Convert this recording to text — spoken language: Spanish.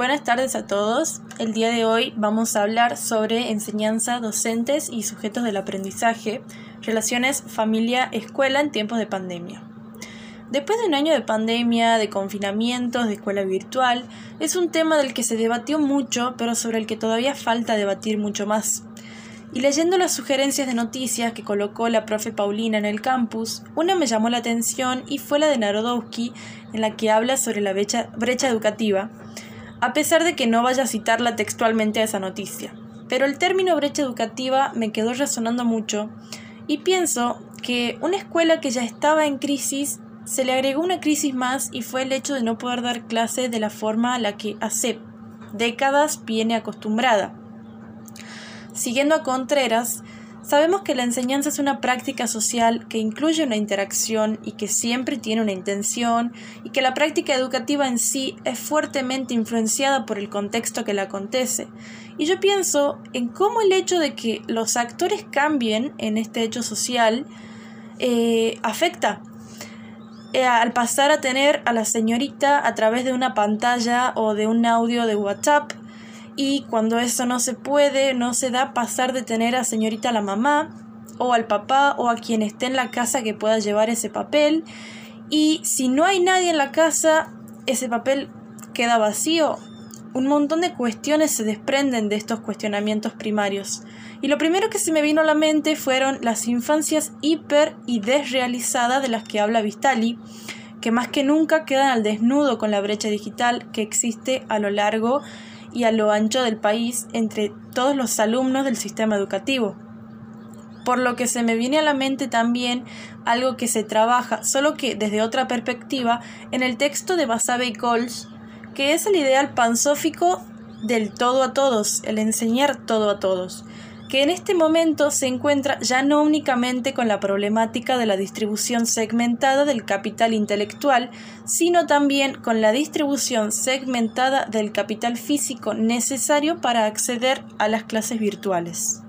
Buenas tardes a todos. El día de hoy vamos a hablar sobre enseñanza, docentes y sujetos del aprendizaje, relaciones familia-escuela en tiempos de pandemia. Después de un año de pandemia, de confinamientos, de escuela virtual, es un tema del que se debatió mucho, pero sobre el que todavía falta debatir mucho más. Y leyendo las sugerencias de noticias que colocó la profe Paulina en el campus, una me llamó la atención y fue la de Narodowski, en la que habla sobre la brecha, brecha educativa, a pesar de que no vaya a citarla textualmente a esa noticia. Pero el término brecha educativa me quedó resonando mucho y pienso que una escuela que ya estaba en crisis se le agregó una crisis más y fue el hecho de no poder dar clases de la forma a la que hace décadas viene acostumbrada. Siguiendo a Contreras, sabemos que la enseñanza es una práctica social que incluye una interacción y que siempre tiene una intención y que la práctica educativa en sí es fuertemente influenciada por el contexto que la acontece. Y yo pienso en cómo el hecho de que los actores cambien en este hecho social eh, afecta eh, al pasar a tener a la señorita a través de una pantalla o de un audio de WhatsApp y cuando eso no se puede, no se da pasar de tener a señorita la mamá o al papá o a quien esté en la casa que pueda llevar ese papel y si no hay nadie en la casa, ese papel queda vacío. Un montón de cuestiones se desprenden de estos cuestionamientos primarios. Y lo primero que se me vino a la mente fueron las infancias hiper y desrealizadas de las que habla Vistali, que más que nunca quedan al desnudo con la brecha digital que existe a lo largo y a lo ancho del país entre todos los alumnos del sistema educativo. Por lo que se me viene a la mente también algo que se trabaja, solo que desde otra perspectiva, en el texto de Basabe y Coles, que es el ideal pansófico del todo a todos, el enseñar todo a todos que en este momento se encuentra ya no únicamente con la problemática de la distribución segmentada del capital intelectual, sino también con la distribución segmentada del capital físico necesario para acceder a las clases virtuales.